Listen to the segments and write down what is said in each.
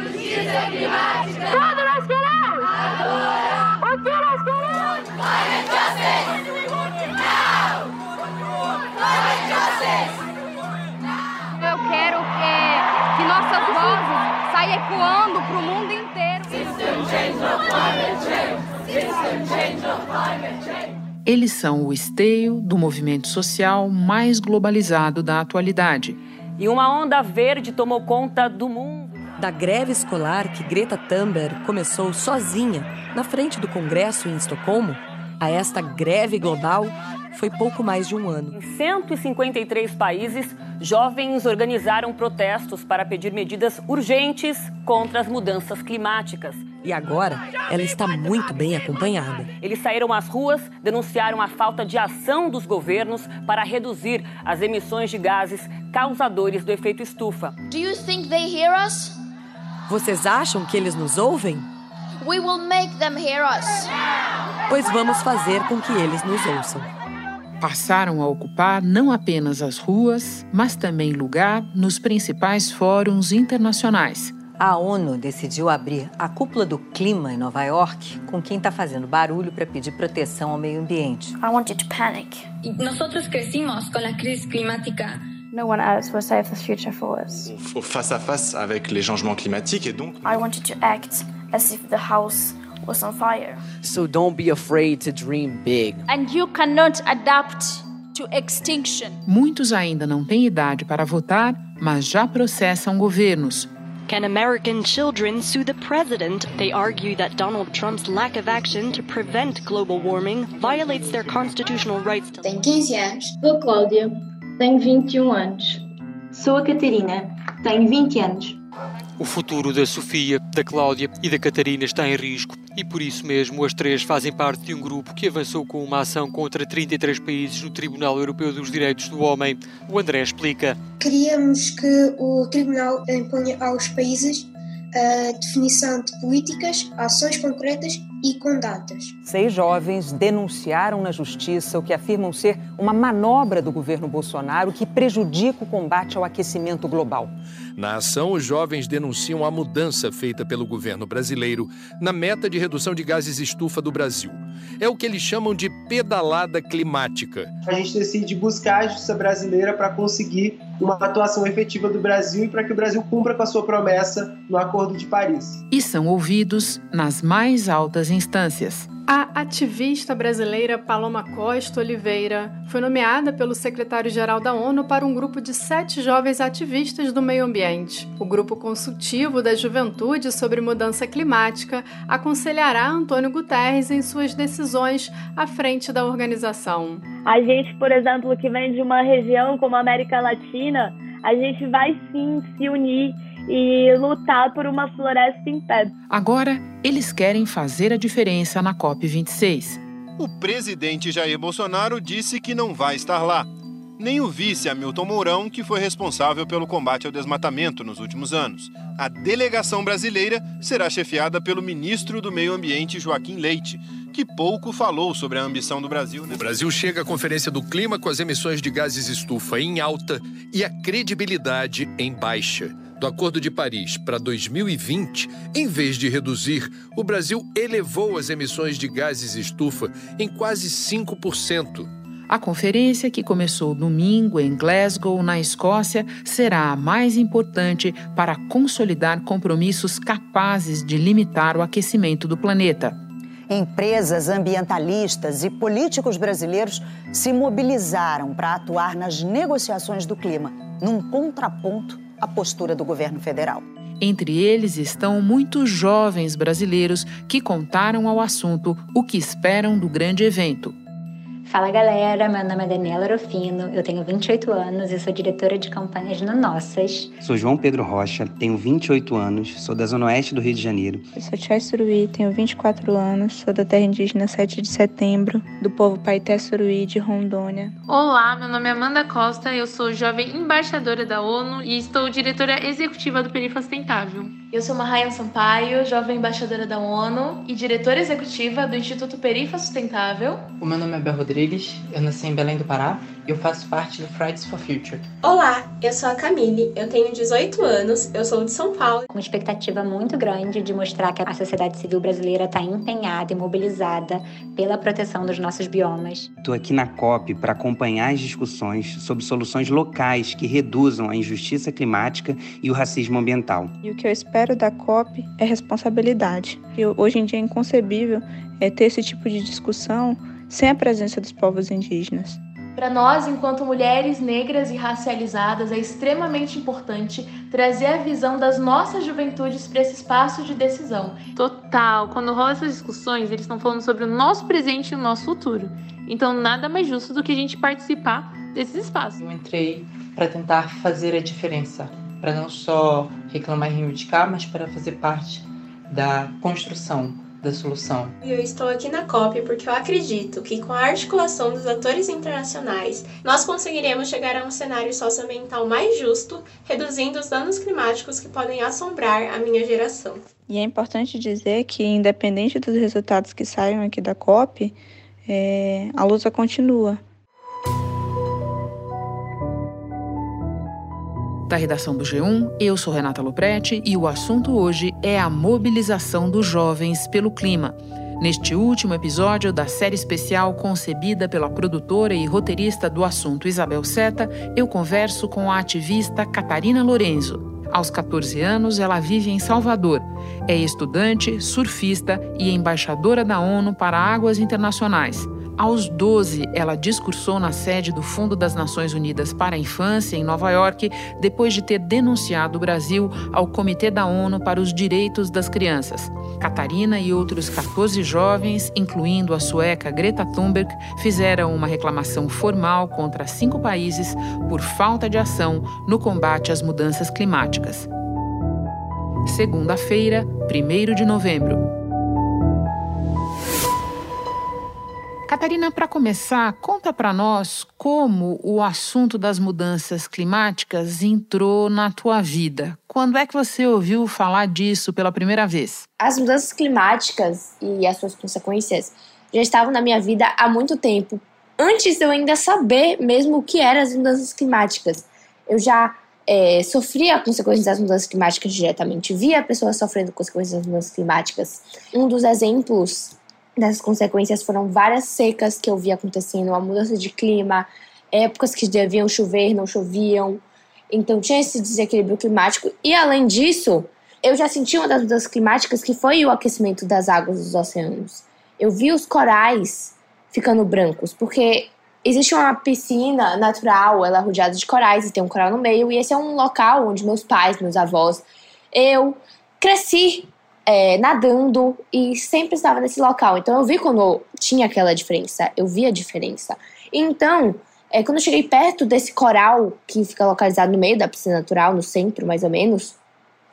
Justiça climática! Tudo nós queremos! Agora! O que nós queremos? Climate justice! Now! Climate justice! Eu quero que, que nossas vozes saiam ecoando para o mundo inteiro. System change, no climate change! System change, no climate change! Eles são o esteio do movimento social mais globalizado da atualidade. E uma onda verde tomou conta do mundo. Da greve escolar que Greta Thunberg começou sozinha na frente do Congresso em Estocolmo, a esta greve global foi pouco mais de um ano. Em 153 países, jovens organizaram protestos para pedir medidas urgentes contra as mudanças climáticas. E agora, ela está muito bem acompanhada. Eles saíram às ruas, denunciaram a falta de ação dos governos para reduzir as emissões de gases causadores do efeito estufa. Do you think they hear us? Vocês acham que eles nos ouvem? We will make them hear us. Pois vamos fazer com que eles nos ouçam. Passaram a ocupar não apenas as ruas, mas também lugar nos principais fóruns internacionais. A ONU decidiu abrir a cúpula do clima em Nova York com quem está fazendo barulho para pedir proteção ao meio ambiente. I want you to panic. Nosotros crecimos con la crisis climática. No one else will save the future for us. Face à face avec les changements climatiques et donc. I want you to act as if the house was on fire. So don't be afraid to dream big. And you cannot adapt to extinction. Muitos ainda não têm idade para votar, mas já processam governos. Can American children sue the president? They argue that Donald Trump's lack of action to prevent global warming violates their constitutional rights. Tem 15 anos. Sou Cláudia. Tenho 21 anos. Sou a Catarina. Tenho 20 anos. O futuro da Sofia, da Cláudia e da Catarina está em risco e por isso mesmo as três fazem parte de um grupo que avançou com uma ação contra 33 países no Tribunal Europeu dos Direitos do Homem. O André explica. Queríamos que o Tribunal imponha aos países a definição de políticas, ações concretas e com datas. Seis jovens denunciaram na justiça o que afirmam ser uma manobra do governo Bolsonaro que prejudica o combate ao aquecimento global. Na ação, os jovens denunciam a mudança feita pelo governo brasileiro na meta de redução de gases estufa do Brasil. É o que eles chamam de pedalada climática. A gente decide buscar a justiça brasileira para conseguir uma atuação efetiva do Brasil e para que o Brasil cumpra com a sua promessa no Acordo de Paris. E são ouvidos nas mais altas instâncias. A ativista brasileira Paloma Costa Oliveira foi nomeada pelo secretário-geral da ONU para um grupo de sete jovens ativistas do meio ambiente. O grupo consultivo da juventude sobre mudança climática aconselhará Antônio Guterres em suas decisões à frente da organização. A gente, por exemplo, que vem de uma região como a América Latina, a gente vai sim se unir e lutar por uma floresta em pé. Agora, eles querem fazer a diferença na COP26. O presidente Jair Bolsonaro disse que não vai estar lá. Nem o vice Hamilton Mourão, que foi responsável pelo combate ao desmatamento nos últimos anos. A delegação brasileira será chefiada pelo ministro do Meio Ambiente, Joaquim Leite, que pouco falou sobre a ambição do Brasil. O Brasil chega à Conferência do Clima com as emissões de gases estufa em alta e a credibilidade em baixa. Do Acordo de Paris para 2020, em vez de reduzir, o Brasil elevou as emissões de gases estufa em quase 5%. A conferência, que começou domingo em Glasgow, na Escócia, será a mais importante para consolidar compromissos capazes de limitar o aquecimento do planeta. Empresas ambientalistas e políticos brasileiros se mobilizaram para atuar nas negociações do clima, num contraponto à postura do governo federal. Entre eles estão muitos jovens brasileiros que contaram ao assunto o que esperam do grande evento. Fala galera, meu nome é Daniela Rofino, eu tenho 28 anos e sou diretora de campanhas no Nossas. Sou João Pedro Rocha, tenho 28 anos, sou da Zona Oeste do Rio de Janeiro. Eu sou Chay Suruí, tenho 24 anos, sou da terra indígena 7 de setembro, do povo Paité Suruí de Rondônia. Olá, meu nome é Amanda Costa, eu sou jovem embaixadora da ONU e estou diretora executiva do Perifa Sustentável. Eu sou Mahayan Sampaio, jovem embaixadora da ONU e diretora executiva do Instituto Perifa Sustentável. O meu nome é Bel Rodrigues, eu nasci em Belém do Pará e eu faço parte do Fridays for Future. Olá, eu sou a Camille, eu tenho 18 anos, eu sou de São Paulo. Uma expectativa muito grande de mostrar que a sociedade civil brasileira está empenhada e mobilizada pela proteção dos nossos biomas. Estou aqui na COP para acompanhar as discussões sobre soluções locais que reduzam a injustiça climática e o racismo ambiental. E o que eu espero espero da COP é responsabilidade. E hoje em dia é inconcebível é, ter esse tipo de discussão sem a presença dos povos indígenas. Para nós, enquanto mulheres negras e racializadas, é extremamente importante trazer a visão das nossas juventudes para esse espaço de decisão. Total. Quando rola essas discussões, eles estão falando sobre o nosso presente e o nosso futuro. Então, nada mais justo do que a gente participar desses espaços. Eu entrei para tentar fazer a diferença, para não só reclamar e reivindicar, mas para fazer parte da construção da solução. Eu estou aqui na COP porque eu acredito que com a articulação dos atores internacionais, nós conseguiremos chegar a um cenário socioambiental mais justo, reduzindo os danos climáticos que podem assombrar a minha geração. E é importante dizer que, independente dos resultados que saiam aqui da COP, é, a luta continua. Da redação do G1, eu sou Renata Loprete e o assunto hoje é a mobilização dos jovens pelo clima. Neste último episódio da série especial concebida pela produtora e roteirista do assunto Isabel Seta, eu converso com a ativista Catarina Lorenzo. Aos 14 anos, ela vive em Salvador. É estudante, surfista e embaixadora da ONU para Águas Internacionais. Aos 12, ela discursou na sede do Fundo das Nações Unidas para a Infância, em Nova York, depois de ter denunciado o Brasil ao Comitê da ONU para os Direitos das Crianças. Catarina e outros 14 jovens, incluindo a sueca Greta Thunberg, fizeram uma reclamação formal contra cinco países por falta de ação no combate às mudanças climáticas. Segunda-feira, 1 de novembro. Catarina, para começar, conta para nós como o assunto das mudanças climáticas entrou na tua vida. Quando é que você ouviu falar disso pela primeira vez? As mudanças climáticas e as suas consequências já estavam na minha vida há muito tempo, antes de eu ainda saber mesmo o que eram as mudanças climáticas. Eu já é, sofria consequências das mudanças climáticas diretamente, via pessoas sofrendo consequências das mudanças climáticas. Um dos exemplos dessas consequências foram várias secas que eu vi acontecendo, a mudança de clima, épocas que deviam chover, não choviam. Então tinha esse desequilíbrio climático. E além disso, eu já senti uma das mudanças climáticas que foi o aquecimento das águas dos oceanos. Eu vi os corais ficando brancos, porque existe uma piscina natural, ela é rodeada de corais e tem um coral no meio, e esse é um local onde meus pais, meus avós, eu cresci é, nadando e sempre estava nesse local. Então eu vi quando tinha aquela diferença, eu vi a diferença. Então, é, quando eu cheguei perto desse coral que fica localizado no meio da piscina natural, no centro mais ou menos,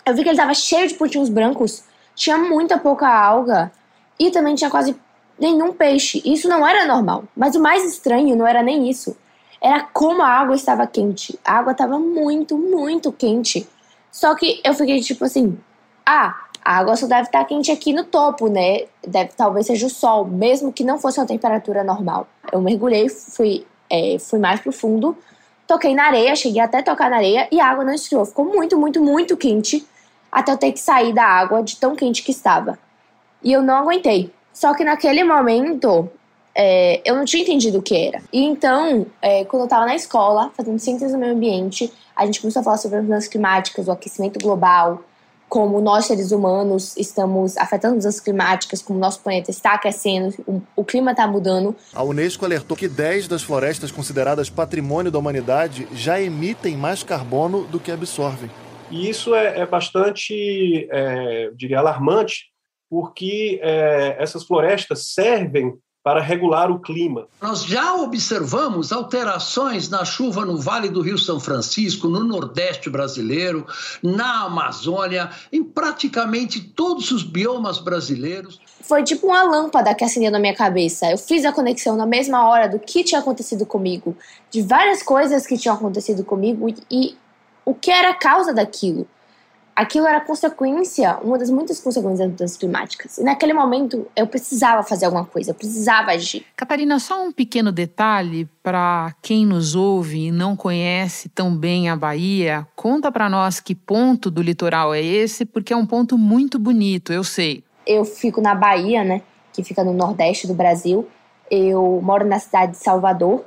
eu vi que ele estava cheio de pontinhos brancos, tinha muita pouca alga e também tinha quase nenhum peixe. Isso não era normal. Mas o mais estranho não era nem isso. Era como a água estava quente. A água estava muito, muito quente. Só que eu fiquei tipo assim: ah, a água só deve estar quente aqui no topo, né? Deve, talvez seja o sol, mesmo que não fosse uma temperatura normal. Eu mergulhei, fui, é, fui mais pro fundo, toquei na areia, cheguei até tocar na areia e a água não esfriou. Ficou muito, muito, muito quente até eu ter que sair da água de tão quente que estava. E eu não aguentei. Só que naquele momento é, eu não tinha entendido o que era. E então, é, quando eu estava na escola, fazendo ciências do meio ambiente, a gente começou a falar sobre as mudanças climáticas, o aquecimento global, como nós seres humanos estamos afetando mudanças climáticas, como nosso planeta está aquecendo, o, o clima está mudando. A Unesco alertou que 10 das florestas consideradas patrimônio da humanidade já emitem mais carbono do que absorvem. E isso é, é bastante, é, diria, alarmante, porque é, essas florestas servem para regular o clima. Nós já observamos alterações na chuva no Vale do Rio São Francisco, no Nordeste brasileiro, na Amazônia, em praticamente todos os biomas brasileiros. Foi tipo uma lâmpada que acendeu na minha cabeça. Eu fiz a conexão na mesma hora do que tinha acontecido comigo, de várias coisas que tinham acontecido comigo e, o que era a causa daquilo. Aquilo era consequência, uma das muitas consequências das mudanças climáticas. E naquele momento eu precisava fazer alguma coisa, eu precisava agir. Catarina, só um pequeno detalhe para quem nos ouve e não conhece tão bem a Bahia. Conta para nós que ponto do litoral é esse, porque é um ponto muito bonito, eu sei. Eu fico na Bahia, né, que fica no nordeste do Brasil. Eu moro na cidade de Salvador,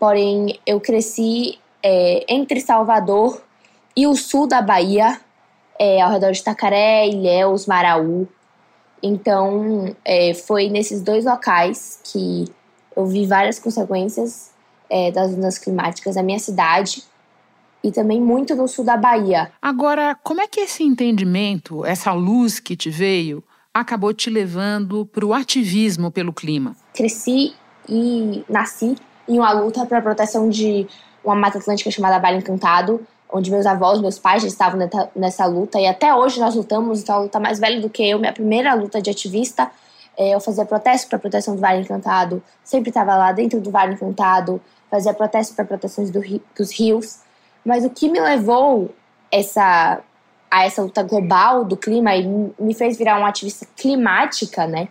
porém eu cresci é, entre Salvador e o sul da Bahia, é, ao redor de Tacaré, Ilhéus, Maraú. Então, é, foi nesses dois locais que eu vi várias consequências é, das mudanças climáticas na minha cidade e também muito no sul da Bahia. Agora, como é que esse entendimento, essa luz que te veio, acabou te levando para o ativismo pelo clima? Cresci e nasci em uma luta para a proteção de uma mata atlântica chamada Vale Encantado, onde meus avós, meus pais já estavam nessa luta e até hoje nós lutamos, então a luta mais velha do que eu, minha primeira luta de ativista, é, eu fazia protesto para a proteção do Vale Encantado, sempre estava lá dentro do Vale Encantado, fazia protesto para proteções do, dos rios, mas o que me levou essa, a essa luta global do clima e me fez virar uma ativista climática, né,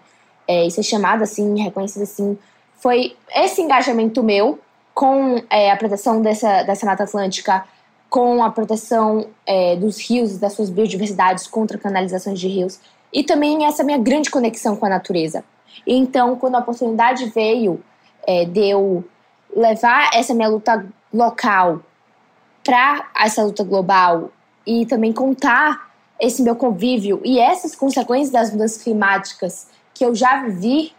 é, e ser chamada assim, reconhecida assim, foi esse engajamento meu com é, a proteção dessa, dessa mata atlântica, com a proteção é, dos rios e das suas biodiversidades contra canalizações de rios e também essa minha grande conexão com a natureza. Então, quando a oportunidade veio é, de eu levar essa minha luta local para essa luta global e também contar esse meu convívio e essas consequências das mudanças climáticas que eu já vivi,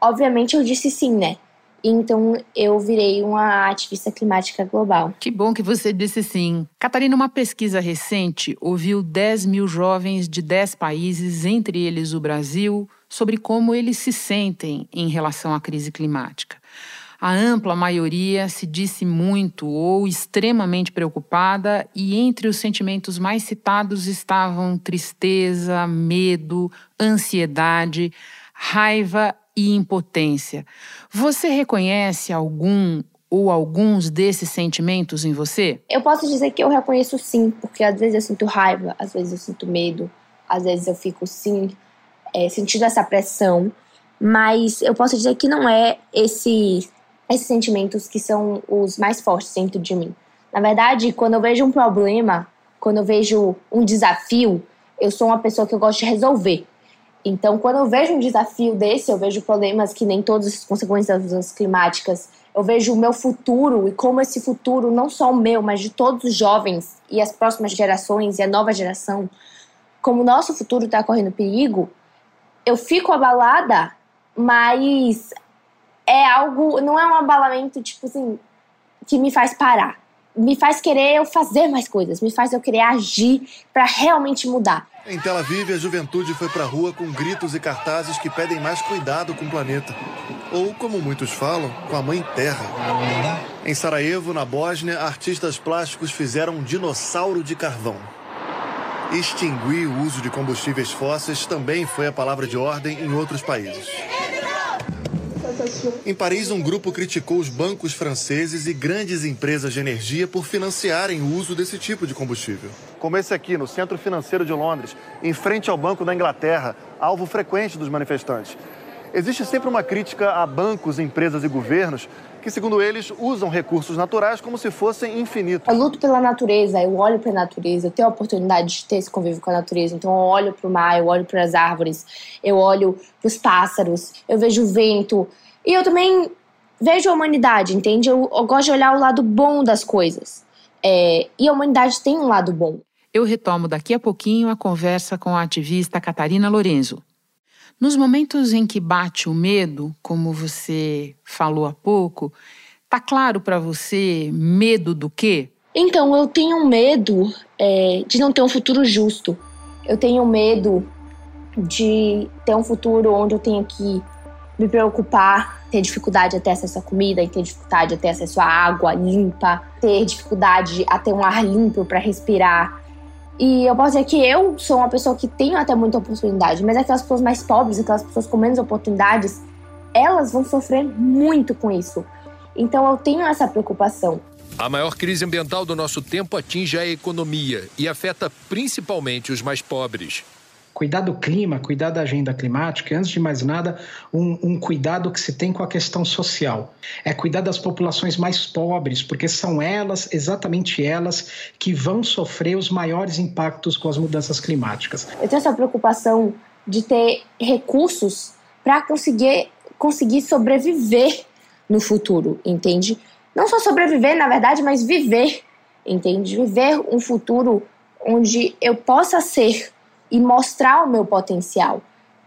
obviamente eu disse sim, né? Então eu virei uma ativista climática global. Que bom que você disse sim. Catarina, uma pesquisa recente ouviu 10 mil jovens de 10 países, entre eles o Brasil, sobre como eles se sentem em relação à crise climática. A ampla maioria se disse muito ou extremamente preocupada, e entre os sentimentos mais citados estavam tristeza, medo, ansiedade, raiva e impotência. Você reconhece algum ou alguns desses sentimentos em você? Eu posso dizer que eu reconheço sim, porque às vezes eu sinto raiva, às vezes eu sinto medo, às vezes eu fico sim é, sentindo essa pressão, mas eu posso dizer que não é esse, esses sentimentos que são os mais fortes dentro de mim. Na verdade, quando eu vejo um problema, quando eu vejo um desafio, eu sou uma pessoa que eu gosto de resolver. Então, quando eu vejo um desafio desse, eu vejo problemas que nem todas as consequências das mudanças climáticas, eu vejo o meu futuro e como esse futuro, não só o meu, mas de todos os jovens e as próximas gerações e a nova geração, como o nosso futuro está correndo perigo, eu fico abalada, mas é algo, não é um abalamento tipo assim que me faz parar. Me faz querer eu fazer mais coisas, me faz eu querer agir para realmente mudar. Em Tel Aviv, a juventude foi para a rua com gritos e cartazes que pedem mais cuidado com o planeta. Ou, como muitos falam, com a mãe terra. Em Sarajevo, na Bósnia, artistas plásticos fizeram um dinossauro de carvão. Extinguir o uso de combustíveis fósseis também foi a palavra de ordem em outros países. Em Paris, um grupo criticou os bancos franceses e grandes empresas de energia por financiarem o uso desse tipo de combustível. Como esse aqui, no centro financeiro de Londres, em frente ao Banco da Inglaterra, alvo frequente dos manifestantes. Existe sempre uma crítica a bancos, empresas e governos que, segundo eles, usam recursos naturais como se fossem infinitos. Eu luto pela natureza, eu olho para a natureza, eu tenho a oportunidade de ter esse convívio com a natureza. Então, eu olho para o mar, eu olho para as árvores, eu olho para os pássaros, eu vejo o vento. E eu também vejo a humanidade, entende? Eu, eu gosto de olhar o lado bom das coisas. É, e a humanidade tem um lado bom. Eu retomo daqui a pouquinho a conversa com a ativista Catarina Lorenzo. Nos momentos em que bate o medo, como você falou há pouco, tá claro para você medo do quê? Então, eu tenho medo é, de não ter um futuro justo. Eu tenho medo de ter um futuro onde eu tenha que me preocupar, ter dificuldade a ter acesso à comida, ter dificuldade a ter acesso à água limpa, ter dificuldade a ter um ar limpo para respirar. E eu posso dizer que eu sou uma pessoa que tenho até muita oportunidade, mas aquelas pessoas mais pobres, aquelas pessoas com menos oportunidades, elas vão sofrer muito com isso. Então eu tenho essa preocupação. A maior crise ambiental do nosso tempo atinge a economia e afeta principalmente os mais pobres. Cuidar do clima, cuidar da agenda climática, e, antes de mais nada, um, um, cuidado que se tem com a questão social. É cuidar das populações mais pobres, porque são elas, exatamente elas, que vão sofrer os maiores impactos com as mudanças climáticas. Eu tenho essa preocupação de ter recursos para conseguir, conseguir sobreviver no futuro, entende? não só sobreviver, na verdade, mas viver, entende? Viver um futuro onde eu possa ser e mostrar o meu potencial.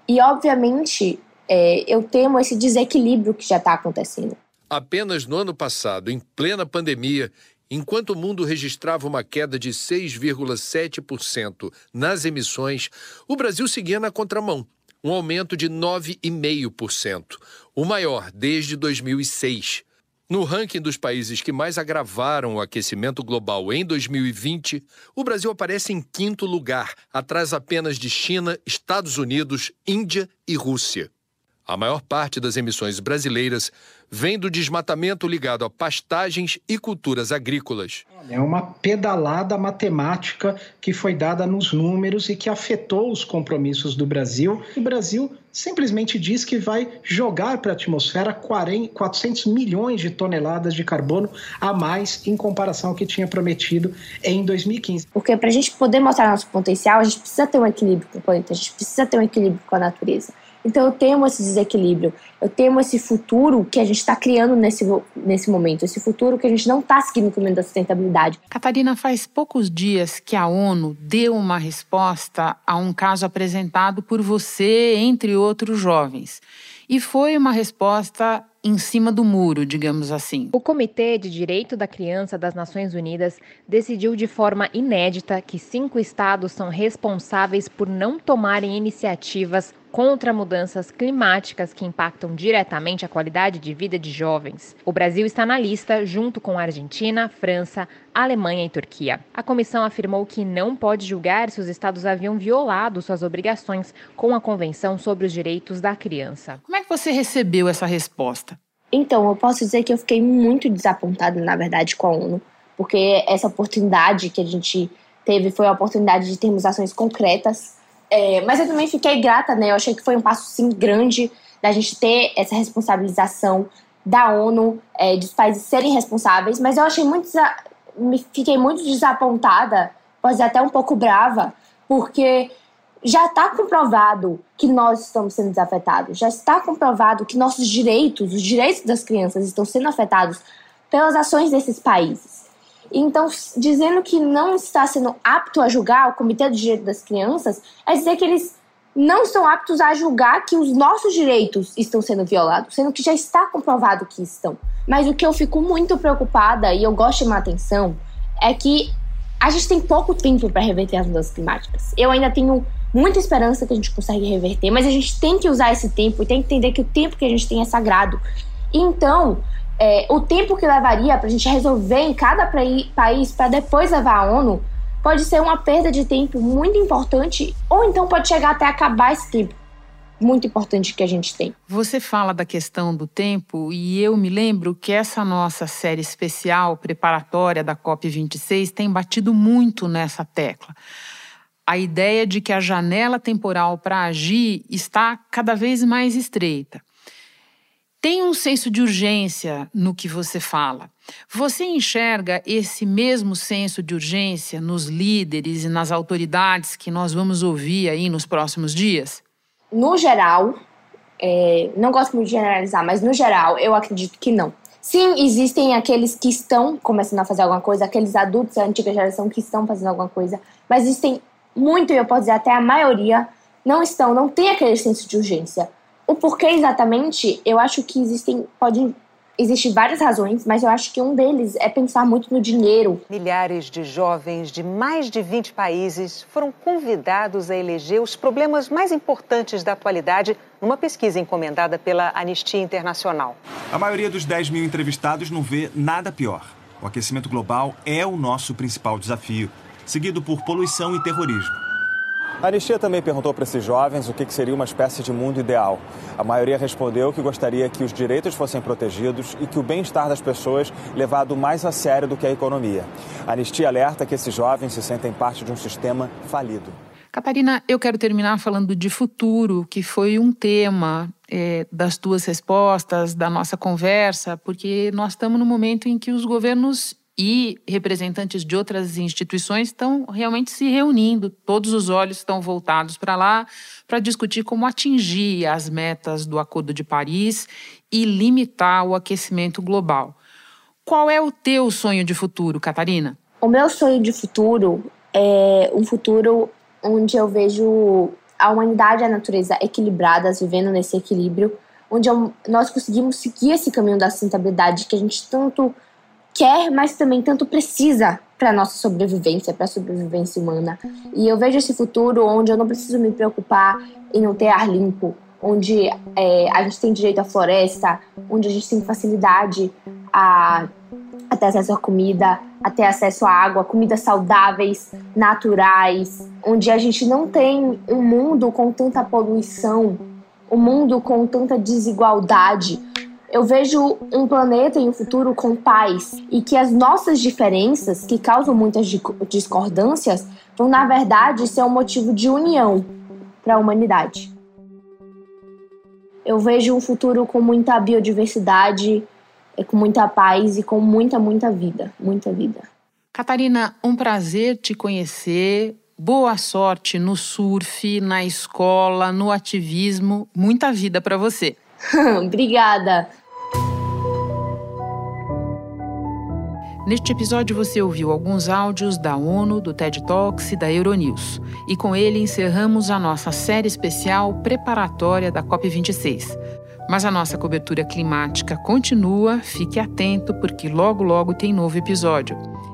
E, obviamente, é, eu temo esse desequilíbrio que já está acontecendo. Apenas no ano passado, em plena pandemia, enquanto o mundo registrava uma queda de 6,7% nas emissões, o Brasil seguia na contramão, um aumento de 9,5%, o maior desde 2006. No ranking dos países que mais agravaram o aquecimento global em 2020, o Brasil aparece em quinto lugar, atrás apenas de China, Estados Unidos, Índia e Rússia. A maior parte das emissões brasileiras vem do desmatamento ligado a pastagens e culturas agrícolas. É uma pedalada matemática que foi dada nos números e que afetou os compromissos do Brasil. O Brasil simplesmente diz que vai jogar para a atmosfera 40, 400 milhões de toneladas de carbono a mais em comparação ao que tinha prometido em 2015. Porque para a gente poder mostrar nosso potencial, a gente precisa ter um equilíbrio com o planeta, a gente precisa ter um equilíbrio com a natureza. Então eu temo esse desequilíbrio, eu temo esse futuro que a gente está criando nesse, nesse momento, esse futuro que a gente não está seguindo o caminho da sustentabilidade. Catarina, faz poucos dias que a ONU deu uma resposta a um caso apresentado por você, entre outros jovens. E foi uma resposta em cima do muro, digamos assim. O Comitê de Direito da Criança das Nações Unidas decidiu de forma inédita que cinco estados são responsáveis por não tomarem iniciativas contra mudanças climáticas que impactam diretamente a qualidade de vida de jovens. O Brasil está na lista junto com a Argentina, França, Alemanha e Turquia. A comissão afirmou que não pode julgar se os estados haviam violado suas obrigações com a Convenção sobre os Direitos da Criança. Como é que você recebeu essa resposta? Então, eu posso dizer que eu fiquei muito desapontada, na verdade, com a ONU, porque essa oportunidade que a gente teve foi a oportunidade de termos ações concretas é, mas eu também fiquei grata, né? Eu achei que foi um passo sim grande da gente ter essa responsabilização da ONU, é, dos países serem responsáveis, mas eu achei muito. Me fiquei muito desapontada, pode ser até um pouco brava, porque já está comprovado que nós estamos sendo desafetados, já está comprovado que nossos direitos, os direitos das crianças, estão sendo afetados pelas ações desses países. Então, dizendo que não está sendo apto a julgar o Comitê do Direito das Crianças, é dizer que eles não estão aptos a julgar que os nossos direitos estão sendo violados, sendo que já está comprovado que estão. Mas o que eu fico muito preocupada e eu gosto de chamar atenção é que a gente tem pouco tempo para reverter as mudanças climáticas. Eu ainda tenho muita esperança que a gente consegue reverter, mas a gente tem que usar esse tempo e tem que entender que o tempo que a gente tem é sagrado. Então, é, o tempo que levaria para a gente resolver em cada país para depois levar à ONU pode ser uma perda de tempo muito importante, ou então pode chegar até acabar esse tempo muito importante que a gente tem. Você fala da questão do tempo e eu me lembro que essa nossa série especial preparatória da COP26 tem batido muito nessa tecla. A ideia de que a janela temporal para agir está cada vez mais estreita. Tem um senso de urgência no que você fala. Você enxerga esse mesmo senso de urgência nos líderes e nas autoridades que nós vamos ouvir aí nos próximos dias? No geral, é, não gosto muito de generalizar, mas no geral eu acredito que não. Sim, existem aqueles que estão começando a fazer alguma coisa, aqueles adultos da antiga geração que estão fazendo alguma coisa, mas existem muito, e eu posso dizer até a maioria, não estão, não tem aquele senso de urgência. O porquê exatamente, eu acho que existem, podem Existem várias razões, mas eu acho que um deles é pensar muito no dinheiro. Milhares de jovens de mais de 20 países foram convidados a eleger os problemas mais importantes da atualidade numa pesquisa encomendada pela Anistia Internacional. A maioria dos 10 mil entrevistados não vê nada pior. O aquecimento global é o nosso principal desafio, seguido por poluição e terrorismo. A Anistia também perguntou para esses jovens o que seria uma espécie de mundo ideal. A maioria respondeu que gostaria que os direitos fossem protegidos e que o bem-estar das pessoas levado mais a sério do que a economia. A Anistia alerta que esses jovens se sentem parte de um sistema falido. Catarina, eu quero terminar falando de futuro, que foi um tema é, das tuas respostas, da nossa conversa, porque nós estamos no momento em que os governos e representantes de outras instituições estão realmente se reunindo, todos os olhos estão voltados para lá para discutir como atingir as metas do Acordo de Paris e limitar o aquecimento global. Qual é o teu sonho de futuro, Catarina? O meu sonho de futuro é um futuro onde eu vejo a humanidade e a natureza equilibradas, vivendo nesse equilíbrio, onde nós conseguimos seguir esse caminho da sustentabilidade que a gente tanto quer, mas também tanto precisa para nossa sobrevivência, para a sobrevivência humana. E eu vejo esse futuro onde eu não preciso me preocupar em não ter ar limpo, onde é, a gente tem direito à floresta, onde a gente tem facilidade a, a ter acesso à comida, a ter acesso à água, comidas saudáveis, naturais, onde a gente não tem um mundo com tanta poluição, um mundo com tanta desigualdade, eu vejo um planeta em um futuro com paz e que as nossas diferenças, que causam muitas discordâncias, vão na verdade ser um motivo de união para a humanidade. Eu vejo um futuro com muita biodiversidade, é, com muita paz e com muita, muita vida, muita vida. Catarina, um prazer te conhecer. Boa sorte no surf, na escola, no ativismo. Muita vida para você. Obrigada. Neste episódio você ouviu alguns áudios da ONU, do TED Talks e da Euronews. E com ele encerramos a nossa série especial preparatória da COP26. Mas a nossa cobertura climática continua, fique atento porque logo logo tem novo episódio.